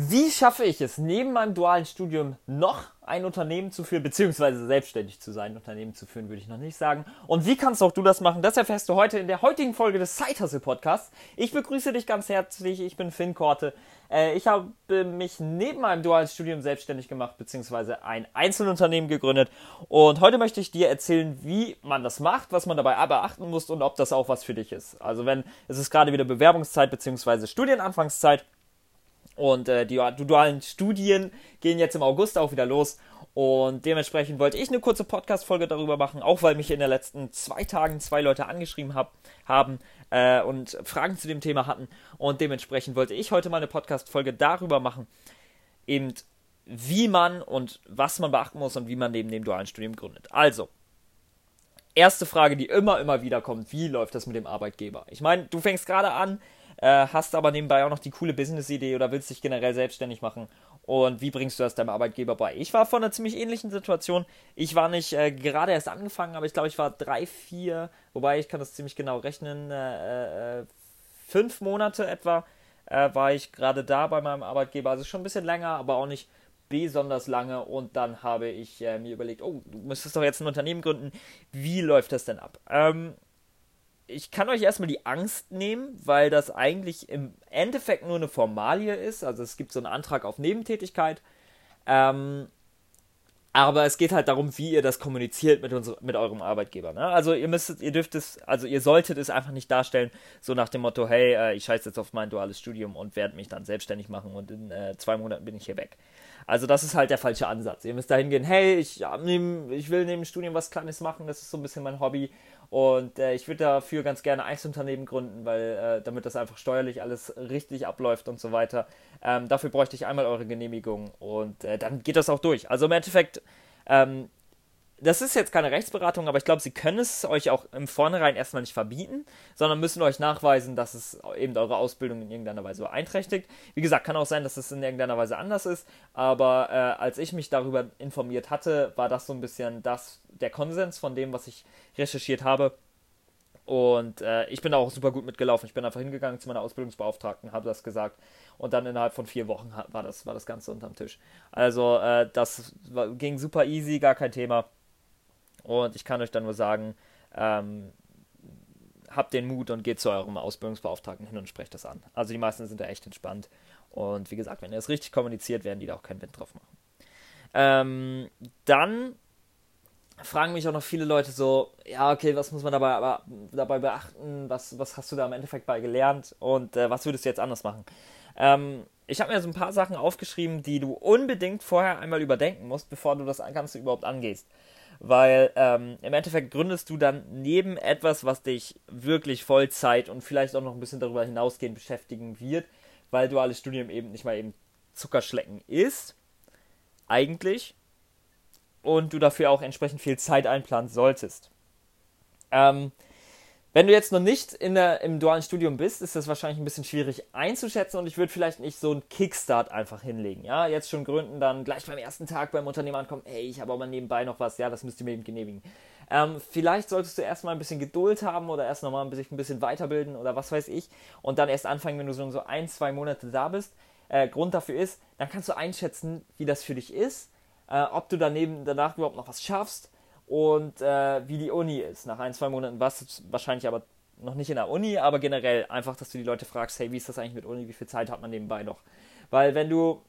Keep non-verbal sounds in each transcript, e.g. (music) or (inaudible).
Wie schaffe ich es, neben meinem dualen Studium noch ein Unternehmen zu führen, beziehungsweise selbstständig zu sein? Unternehmen zu führen, würde ich noch nicht sagen. Und wie kannst auch du das machen? Das erfährst du heute in der heutigen Folge des Side Podcasts. Ich begrüße dich ganz herzlich. Ich bin Finn Korte. Äh, ich habe mich neben meinem dualen Studium selbstständig gemacht, beziehungsweise ein Einzelunternehmen gegründet. Und heute möchte ich dir erzählen, wie man das macht, was man dabei beachten muss und ob das auch was für dich ist. Also wenn es ist gerade wieder Bewerbungszeit, beziehungsweise Studienanfangszeit. Und äh, die dualen Studien gehen jetzt im August auch wieder los. Und dementsprechend wollte ich eine kurze Podcast-Folge darüber machen, auch weil mich in den letzten zwei Tagen zwei Leute angeschrieben hab, haben äh, und Fragen zu dem Thema hatten. Und dementsprechend wollte ich heute mal eine Podcast-Folge darüber machen, eben wie man und was man beachten muss und wie man neben dem dualen Studium gründet. Also, erste Frage, die immer, immer wieder kommt, wie läuft das mit dem Arbeitgeber? Ich meine, du fängst gerade an, äh, hast aber nebenbei auch noch die coole Business-Idee oder willst dich generell selbstständig machen. Und wie bringst du das deinem Arbeitgeber bei? Ich war vor einer ziemlich ähnlichen Situation. Ich war nicht äh, gerade erst angefangen, aber ich glaube, ich war drei, vier, wobei ich kann das ziemlich genau rechnen, äh, äh, fünf Monate etwa äh, war ich gerade da bei meinem Arbeitgeber. Also schon ein bisschen länger, aber auch nicht besonders lange. Und dann habe ich äh, mir überlegt, oh, du müsstest doch jetzt ein Unternehmen gründen. Wie läuft das denn ab? Ähm, ich kann euch erstmal die Angst nehmen, weil das eigentlich im Endeffekt nur eine Formalie ist. Also es gibt so einen Antrag auf Nebentätigkeit. Ähm, aber es geht halt darum, wie ihr das kommuniziert mit, uns, mit eurem Arbeitgeber. Ne? Also ihr müsstet, ihr dürft es, also ihr solltet es einfach nicht darstellen, so nach dem Motto, hey, äh, ich scheiße jetzt auf mein duales Studium und werde mich dann selbstständig machen und in äh, zwei Monaten bin ich hier weg. Also das ist halt der falsche Ansatz. Ihr müsst dahin gehen, hey, ich, ja, neben, ich will neben dem Studium was Kleines machen, das ist so ein bisschen mein Hobby und äh, ich würde dafür ganz gerne Einzelunternehmen gründen, weil äh, damit das einfach steuerlich alles richtig abläuft und so weiter. Ähm, dafür bräuchte ich einmal eure Genehmigung und äh, dann geht das auch durch. Also im Endeffekt, ähm, das ist jetzt keine Rechtsberatung, aber ich glaube, sie können es euch auch im Vornherein erstmal nicht verbieten, sondern müssen euch nachweisen, dass es eben eure Ausbildung in irgendeiner Weise beeinträchtigt. Wie gesagt, kann auch sein, dass es in irgendeiner Weise anders ist, aber äh, als ich mich darüber informiert hatte, war das so ein bisschen das, der Konsens von dem, was ich recherchiert habe. Und äh, ich bin da auch super gut mitgelaufen. Ich bin einfach hingegangen zu meiner Ausbildungsbeauftragten, habe das gesagt und dann innerhalb von vier Wochen war das, war das Ganze unterm Tisch. Also äh, das war, ging super easy, gar kein Thema. Und ich kann euch dann nur sagen, ähm, habt den Mut und geht zu eurem Ausbildungsbeauftragten hin und sprecht das an. Also die meisten sind da echt entspannt. Und wie gesagt, wenn ihr es richtig kommuniziert, werden die da auch keinen Wind drauf machen. Ähm, dann fragen mich auch noch viele Leute so, ja, okay, was muss man dabei, aber, dabei beachten? Was, was hast du da im Endeffekt bei gelernt? Und äh, was würdest du jetzt anders machen? Ähm, ich habe mir so ein paar Sachen aufgeschrieben, die du unbedingt vorher einmal überdenken musst, bevor du das Ganze überhaupt angehst weil ähm, im Endeffekt gründest du dann neben etwas, was dich wirklich Vollzeit und vielleicht auch noch ein bisschen darüber hinausgehend beschäftigen wird, weil duales Studium eben nicht mal eben Zuckerschlecken ist, eigentlich, und du dafür auch entsprechend viel Zeit einplanen solltest. Ähm, wenn du jetzt noch nicht in der, im dualen Studium bist, ist das wahrscheinlich ein bisschen schwierig einzuschätzen und ich würde vielleicht nicht so einen Kickstart einfach hinlegen. Ja, jetzt schon gründen, dann gleich beim ersten Tag beim Unternehmen ankommen, ey, ich habe aber nebenbei noch was, ja, das müsst ihr mir eben genehmigen. Ähm, vielleicht solltest du erstmal ein bisschen Geduld haben oder erst nochmal ein bisschen, ein bisschen weiterbilden oder was weiß ich und dann erst anfangen, wenn du so, so ein, zwei Monate da bist. Äh, Grund dafür ist, dann kannst du einschätzen, wie das für dich ist, äh, ob du daneben danach überhaupt noch was schaffst und äh, wie die Uni ist. Nach ein, zwei Monaten warst du wahrscheinlich aber noch nicht in der Uni, aber generell einfach, dass du die Leute fragst, hey, wie ist das eigentlich mit Uni, wie viel Zeit hat man nebenbei noch? Weil wenn du,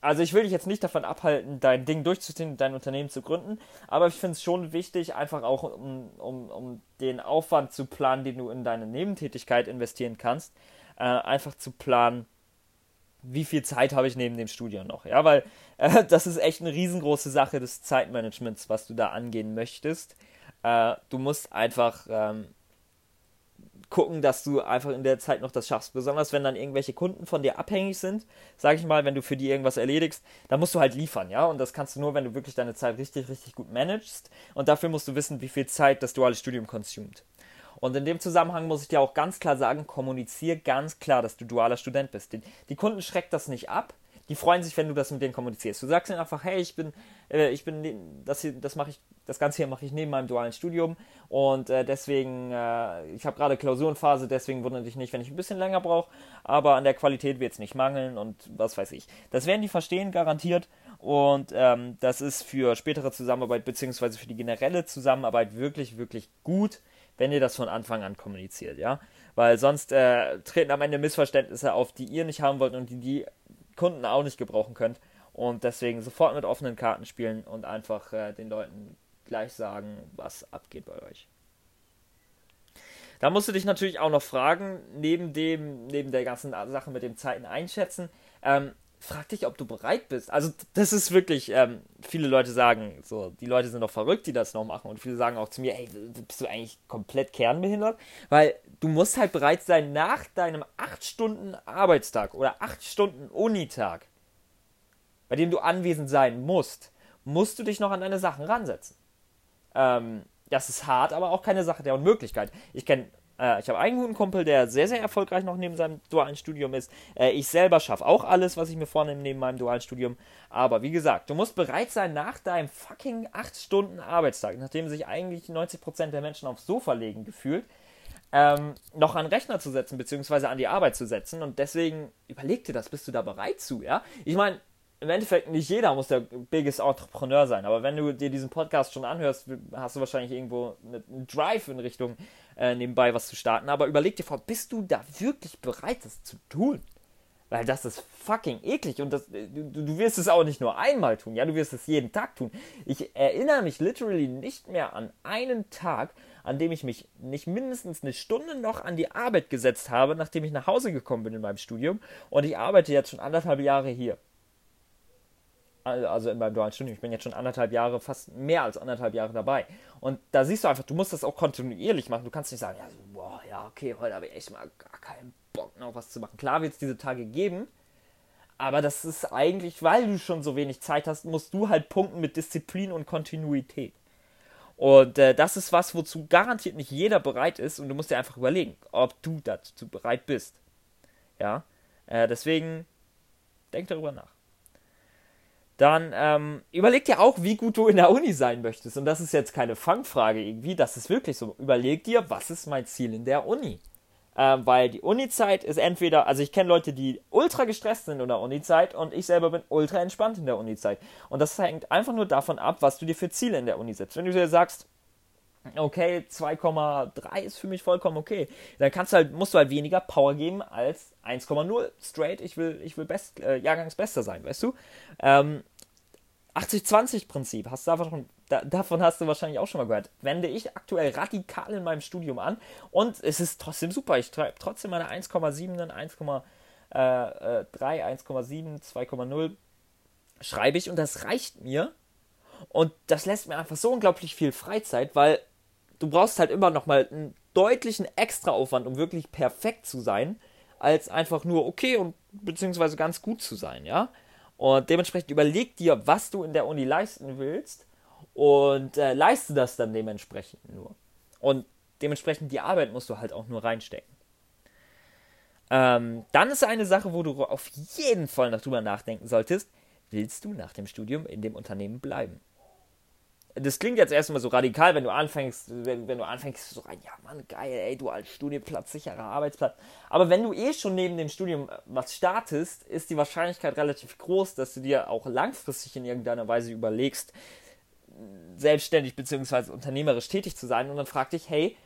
also ich will dich jetzt nicht davon abhalten, dein Ding durchzuziehen, dein Unternehmen zu gründen, aber ich finde es schon wichtig, einfach auch um, um, um den Aufwand zu planen, den du in deine Nebentätigkeit investieren kannst, äh, einfach zu planen, wie viel Zeit habe ich neben dem Studium noch? Ja, weil äh, (laughs) das ist echt eine riesengroße Sache des Zeitmanagements, was du da angehen möchtest. Äh, du musst einfach ähm, gucken, dass du einfach in der Zeit noch das schaffst. Besonders wenn dann irgendwelche Kunden von dir abhängig sind, sag ich mal, wenn du für die irgendwas erledigst, dann musst du halt liefern, ja. Und das kannst du nur, wenn du wirklich deine Zeit richtig, richtig gut managst. Und dafür musst du wissen, wie viel Zeit das duale Studium konsumiert. Und in dem Zusammenhang muss ich dir auch ganz klar sagen, kommuniziere ganz klar, dass du dualer Student bist. Die, die Kunden schreckt das nicht ab. die freuen sich, wenn du das mit denen kommunizierst. Du sagst ihnen einfach, hey, ich bin, äh, ich bin, das hier, das mache ich, das Ganze hier mache ich neben meinem dualen Studium und äh, deswegen, äh, ich habe gerade Klausurenphase, deswegen wundere dich nicht, wenn ich ein bisschen länger brauche, aber an der Qualität wird es nicht mangeln und was weiß ich. Das werden die verstehen, garantiert. Und ähm, das ist für spätere Zusammenarbeit beziehungsweise für die generelle Zusammenarbeit wirklich, wirklich gut, wenn ihr das von Anfang an kommuniziert, ja. Weil sonst äh, treten am Ende Missverständnisse auf, die ihr nicht haben wollt und die die Kunden auch nicht gebrauchen könnt. Und deswegen sofort mit offenen Karten spielen und einfach äh, den Leuten gleich sagen, was abgeht bei euch. Da musst du dich natürlich auch noch fragen, neben dem, neben der ganzen Sache mit dem Zeiten einschätzen, ähm, frag dich, ob du bereit bist. Also das ist wirklich, ähm, viele Leute sagen, so, die Leute sind doch verrückt, die das noch machen. Und viele sagen auch zu mir, ey, bist du eigentlich komplett kernbehindert? Weil du musst halt bereit sein, nach deinem 8 Stunden Arbeitstag oder 8 Stunden Unitag, bei dem du anwesend sein musst, musst du dich noch an deine Sachen ransetzen. Ähm, das ist hart, aber auch keine Sache der Unmöglichkeit. Ich kenne äh, ich habe einen guten Kumpel, der sehr, sehr erfolgreich noch neben seinem dualen Studium ist. Äh, ich selber schaffe auch alles, was ich mir vornehme neben meinem dualen Studium. Aber wie gesagt, du musst bereit sein, nach deinem fucking 8 Stunden Arbeitstag, nachdem sich eigentlich 90% der Menschen aufs Sofa legen gefühlt, ähm, noch an Rechner zu setzen, beziehungsweise an die Arbeit zu setzen. Und deswegen überleg dir das, bist du da bereit zu, ja? Ich meine, im Endeffekt nicht jeder muss der biggest Entrepreneur sein, aber wenn du dir diesen Podcast schon anhörst, hast du wahrscheinlich irgendwo einen Drive in Richtung äh, nebenbei was zu starten. Aber überleg dir vor, bist du da wirklich bereit, das zu tun? Weil das ist fucking eklig und das, du, du wirst es auch nicht nur einmal tun, ja, du wirst es jeden Tag tun. Ich erinnere mich literally nicht mehr an einen Tag, an dem ich mich nicht mindestens eine Stunde noch an die Arbeit gesetzt habe, nachdem ich nach Hause gekommen bin in meinem Studium. Und ich arbeite jetzt schon anderthalb Jahre hier also in meinem dualen Studium. Ich bin jetzt schon anderthalb Jahre, fast mehr als anderthalb Jahre dabei. Und da siehst du einfach, du musst das auch kontinuierlich machen. Du kannst nicht sagen, ja, so, boah, ja, okay, heute habe ich echt mal gar keinen Bock noch was zu machen. Klar wird es diese Tage geben, aber das ist eigentlich, weil du schon so wenig Zeit hast, musst du halt punkten mit Disziplin und Kontinuität. Und äh, das ist was, wozu garantiert nicht jeder bereit ist. Und du musst dir einfach überlegen, ob du dazu bereit bist. Ja, äh, deswegen denk darüber nach dann ähm, überleg dir auch, wie gut du in der Uni sein möchtest. Und das ist jetzt keine Fangfrage irgendwie, das ist wirklich so. Überleg dir, was ist mein Ziel in der Uni? Ähm, weil die Uni-Zeit ist entweder, also ich kenne Leute, die ultra gestresst sind in der Uni-Zeit und ich selber bin ultra entspannt in der Uni-Zeit. Und das hängt einfach nur davon ab, was du dir für Ziele in der Uni setzt. Wenn du dir sagst, okay, 2,3 ist für mich vollkommen okay. Dann kannst du halt, musst du halt weniger Power geben als 1,0 straight. Ich will, ich will best, äh, Jahrgangsbester sein, weißt du? Ähm, 80-20-Prinzip, hast du davon, da, davon hast du wahrscheinlich auch schon mal gehört. Wende ich aktuell radikal in meinem Studium an und es ist trotzdem super. Ich schreibe trotzdem meine 1,7, 1,3, 1,7, 2,0 schreibe ich und das reicht mir. Und das lässt mir einfach so unglaublich viel Freizeit, weil du brauchst halt immer noch mal einen deutlichen Extraaufwand, um wirklich perfekt zu sein, als einfach nur okay und beziehungsweise ganz gut zu sein, ja. Und dementsprechend überleg dir, was du in der Uni leisten willst und äh, leiste das dann dementsprechend nur. Und dementsprechend die Arbeit musst du halt auch nur reinstecken. Ähm, dann ist eine Sache, wo du auf jeden Fall noch drüber nachdenken solltest. Willst du nach dem Studium in dem Unternehmen bleiben? Das klingt jetzt erstmal so radikal, wenn du anfängst, wenn, wenn du anfängst, so rein, ja Mann, geil, ey, du als Studienplatz, sicherer Arbeitsplatz. Aber wenn du eh schon neben dem Studium was startest, ist die Wahrscheinlichkeit relativ groß, dass du dir auch langfristig in irgendeiner Weise überlegst, selbstständig bzw. unternehmerisch tätig zu sein und dann frag dich, hey,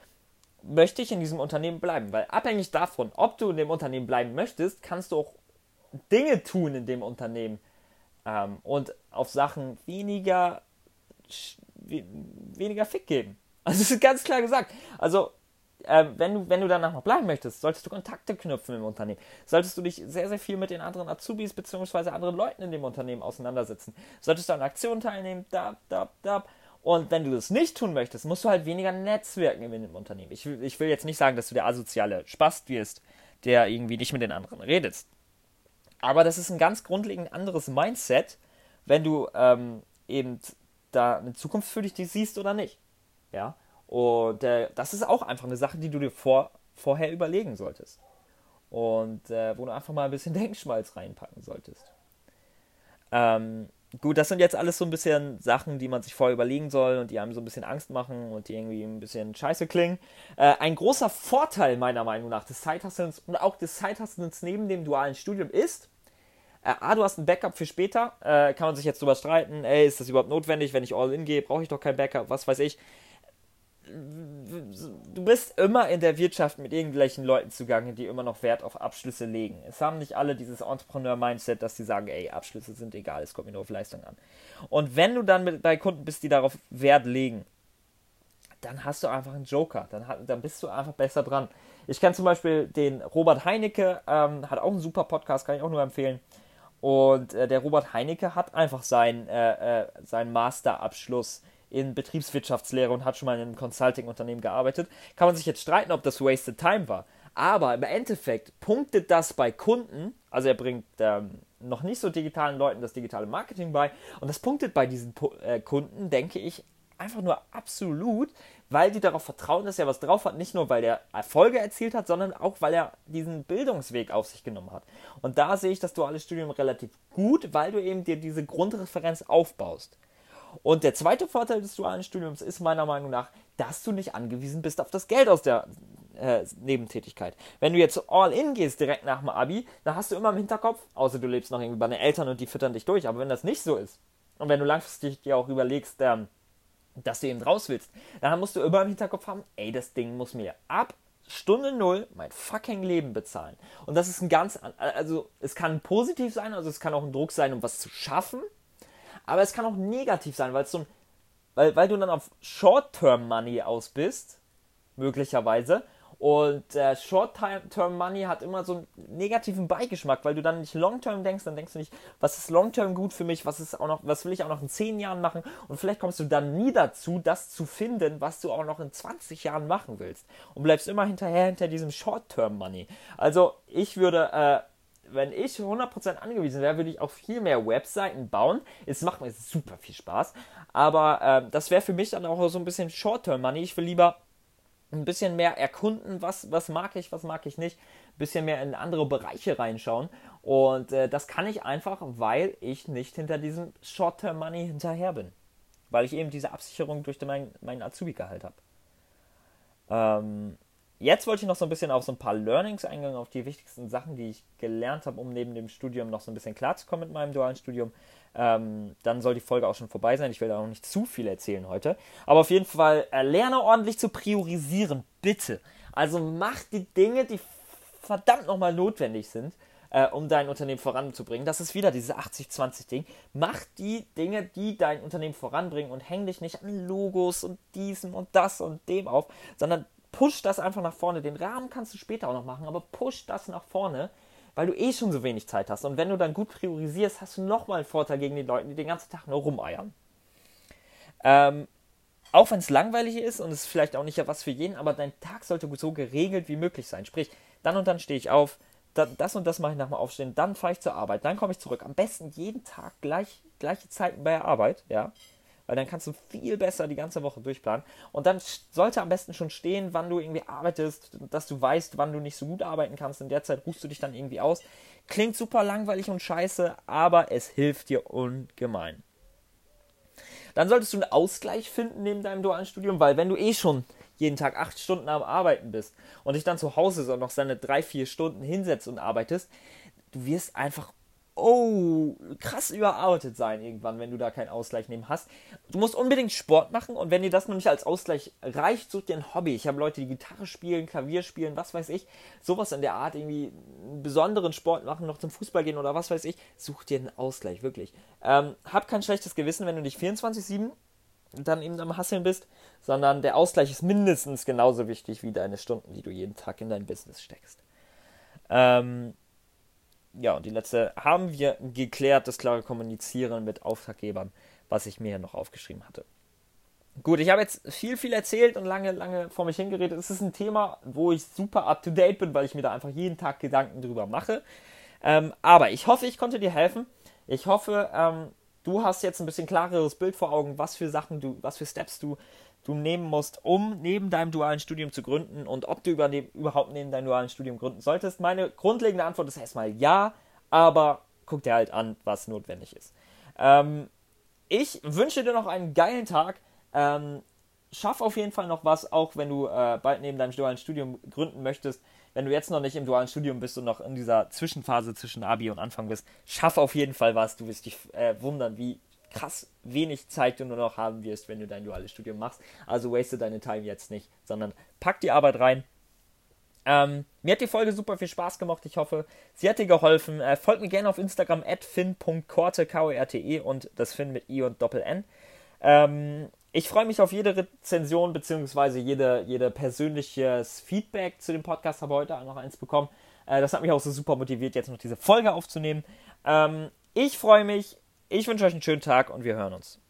möchte ich in diesem Unternehmen bleiben? Weil abhängig davon, ob du in dem Unternehmen bleiben möchtest, kannst du auch Dinge tun in dem Unternehmen ähm, und auf Sachen weniger weniger Fick geben. (laughs) Also das ist ganz klar gesagt. Also äh, wenn, du, wenn du danach noch bleiben möchtest, solltest du Kontakte knüpfen im Unternehmen. Solltest du dich sehr, sehr viel mit den anderen Azubis bzw. anderen Leuten in dem Unternehmen auseinandersetzen. Solltest du an Aktionen teilnehmen, da, da, da. Und wenn du das nicht tun möchtest, musst du halt weniger netzwerken in dem Unternehmen. Ich, ich will jetzt nicht sagen, dass du der asoziale Spast wirst, der irgendwie nicht mit den anderen redest. Aber das ist ein ganz grundlegend anderes Mindset, wenn du ähm, eben da eine Zukunft für dich siehst oder nicht. Ja. Und äh, das ist auch einfach eine Sache, die du dir vor, vorher überlegen solltest. Und äh, wo du einfach mal ein bisschen (laughs) Denkschmalz reinpacken solltest. Ähm, gut, das sind jetzt alles so ein bisschen Sachen, die man sich vorher überlegen soll und die einem so ein bisschen Angst machen und die irgendwie ein bisschen scheiße klingen. Äh, ein großer Vorteil meiner Meinung nach des Zeithasselns und auch des Zeithasselns neben dem dualen Studium ist, äh, ah, du hast ein Backup für später, äh, kann man sich jetzt drüber streiten, ey, ist das überhaupt notwendig, wenn ich all in gehe, brauche ich doch kein Backup, was weiß ich du bist immer in der Wirtschaft mit irgendwelchen Leuten zugange, die immer noch Wert auf Abschlüsse legen. Es haben nicht alle dieses Entrepreneur-Mindset, dass sie sagen, ey, Abschlüsse sind egal, es kommt mir nur auf Leistung an. Und wenn du dann mit, bei Kunden bist, die darauf Wert legen, dann hast du einfach einen Joker, dann, dann bist du einfach besser dran. Ich kenne zum Beispiel den Robert Heinecke, ähm, hat auch einen super Podcast, kann ich auch nur empfehlen. Und äh, der Robert Heinecke hat einfach seinen, äh, äh, seinen Masterabschluss in Betriebswirtschaftslehre und hat schon mal in einem Consulting-Unternehmen gearbeitet. Kann man sich jetzt streiten, ob das Wasted Time war. Aber im Endeffekt punktet das bei Kunden, also er bringt ähm, noch nicht so digitalen Leuten das digitale Marketing bei und das punktet bei diesen äh, Kunden, denke ich, einfach nur absolut, weil die darauf vertrauen, dass er was drauf hat. Nicht nur, weil er Erfolge erzielt hat, sondern auch, weil er diesen Bildungsweg auf sich genommen hat. Und da sehe ich das duale Studium relativ gut, weil du eben dir diese Grundreferenz aufbaust. Und der zweite Vorteil des dualen Studiums ist meiner Meinung nach, dass du nicht angewiesen bist auf das Geld aus der äh, Nebentätigkeit. Wenn du jetzt all in gehst direkt nach dem Abi, dann hast du immer im Hinterkopf, außer du lebst noch irgendwie bei den Eltern und die füttern dich durch, aber wenn das nicht so ist und wenn du langfristig dir auch überlegst, ähm, dass du eben raus willst, dann musst du immer im Hinterkopf haben, ey, das Ding muss mir ab Stunde Null mein fucking Leben bezahlen. Und das ist ein ganz, also es kann positiv sein, also es kann auch ein Druck sein, um was zu schaffen, aber es kann auch negativ sein, weil es so ein, weil, weil du dann auf Short-Term-Money aus bist, möglicherweise. Und äh, Short-Term-Money hat immer so einen negativen Beigeschmack, weil du dann nicht Long-Term denkst, dann denkst du nicht, was ist Long-Term gut für mich, was ist auch noch, was will ich auch noch in 10 Jahren machen und vielleicht kommst du dann nie dazu, das zu finden, was du auch noch in 20 Jahren machen willst und bleibst immer hinterher hinter diesem Short-Term-Money. Also ich würde äh, wenn ich 100% angewiesen wäre, würde ich auch viel mehr Webseiten bauen. Es macht mir super viel Spaß. Aber äh, das wäre für mich dann auch so ein bisschen Short-Term-Money. Ich will lieber ein bisschen mehr erkunden, was, was mag ich, was mag ich nicht. Ein bisschen mehr in andere Bereiche reinschauen. Und äh, das kann ich einfach, weil ich nicht hinter diesem Short-Term-Money hinterher bin. Weil ich eben diese Absicherung durch meinen mein Azubi-Gehalt habe. Ähm, Jetzt wollte ich noch so ein bisschen auf so ein paar Learnings eingehen, auf die wichtigsten Sachen, die ich gelernt habe, um neben dem Studium noch so ein bisschen klarzukommen mit meinem dualen Studium. Ähm, dann soll die Folge auch schon vorbei sein. Ich will da auch nicht zu viel erzählen heute. Aber auf jeden Fall äh, lerne ordentlich zu priorisieren, bitte. Also mach die Dinge, die verdammt nochmal notwendig sind, äh, um dein Unternehmen voranzubringen. Das ist wieder dieses 80-20-Ding. Mach die Dinge, die dein Unternehmen voranbringen und häng dich nicht an Logos und diesem und das und dem auf, sondern push das einfach nach vorne. Den Rahmen kannst du später auch noch machen, aber push das nach vorne, weil du eh schon so wenig Zeit hast. Und wenn du dann gut priorisierst, hast du nochmal einen Vorteil gegen die Leute, die den ganzen Tag nur rumeiern. Ähm, auch wenn es langweilig ist und es vielleicht auch nicht was für jeden, aber dein Tag sollte so geregelt wie möglich sein. Sprich, dann und dann stehe ich auf, das und das mache ich nach dem Aufstehen, dann fahre ich zur Arbeit, dann komme ich zurück. Am besten jeden Tag gleich, gleiche Zeiten bei der Arbeit, ja weil dann kannst du viel besser die ganze Woche durchplanen. Und dann sollte am besten schon stehen, wann du irgendwie arbeitest, dass du weißt, wann du nicht so gut arbeiten kannst. In der Zeit rufst du dich dann irgendwie aus. Klingt super langweilig und scheiße, aber es hilft dir ungemein. Dann solltest du einen Ausgleich finden neben deinem dualen Studium, weil wenn du eh schon jeden Tag acht Stunden am Arbeiten bist und dich dann zu Hause so noch seine drei, vier Stunden hinsetzt und arbeitest, du wirst einfach oh, krass überarbeitet sein irgendwann, wenn du da keinen Ausgleich nehmen hast. Du musst unbedingt Sport machen und wenn dir das noch nicht als Ausgleich reicht, such dir ein Hobby. Ich habe Leute, die Gitarre spielen, Klavier spielen, was weiß ich, sowas in der Art, irgendwie einen besonderen Sport machen, noch zum Fußball gehen oder was weiß ich. Such dir einen Ausgleich, wirklich. Ähm, hab kein schlechtes Gewissen, wenn du dich 24-7 dann eben am Hasseln bist, sondern der Ausgleich ist mindestens genauso wichtig wie deine Stunden, die du jeden Tag in dein Business steckst. Ähm, ja, und die letzte haben wir geklärt, das klare Kommunizieren mit Auftraggebern, was ich mir noch aufgeschrieben hatte. Gut, ich habe jetzt viel, viel erzählt und lange, lange vor mich hingeredet. Es ist ein Thema, wo ich super up to date bin, weil ich mir da einfach jeden Tag Gedanken drüber mache. Ähm, aber ich hoffe, ich konnte dir helfen. Ich hoffe, ähm, du hast jetzt ein bisschen klareres Bild vor Augen, was für Sachen du, was für Steps du du nehmen musst, um neben deinem dualen Studium zu gründen und ob du überhaupt neben deinem dualen Studium gründen solltest. Meine grundlegende Antwort ist erstmal ja, aber guck dir halt an, was notwendig ist. Ähm, ich wünsche dir noch einen geilen Tag. Ähm, schaff auf jeden Fall noch was, auch wenn du äh, bald neben deinem dualen Studium gründen möchtest. Wenn du jetzt noch nicht im dualen Studium bist und noch in dieser Zwischenphase zwischen Abi und Anfang bist, schaff auf jeden Fall was. Du wirst dich äh, wundern, wie krass wenig Zeit du nur noch haben wirst, wenn du dein duales Studium machst. Also waste deine Time jetzt nicht, sondern pack die Arbeit rein. Ähm, mir hat die Folge super viel Spaß gemacht. Ich hoffe, sie hat dir geholfen. Äh, folgt mir gerne auf Instagram at fin.korte, K-O-R-T-E und das Fin mit I und Doppel-N. Ähm, ich freue mich auf jede Rezension bzw. jede, jede persönliches Feedback zu dem Podcast. Habe heute auch noch eins bekommen. Äh, das hat mich auch so super motiviert, jetzt noch diese Folge aufzunehmen. Ähm, ich freue mich. Ich wünsche euch einen schönen Tag und wir hören uns.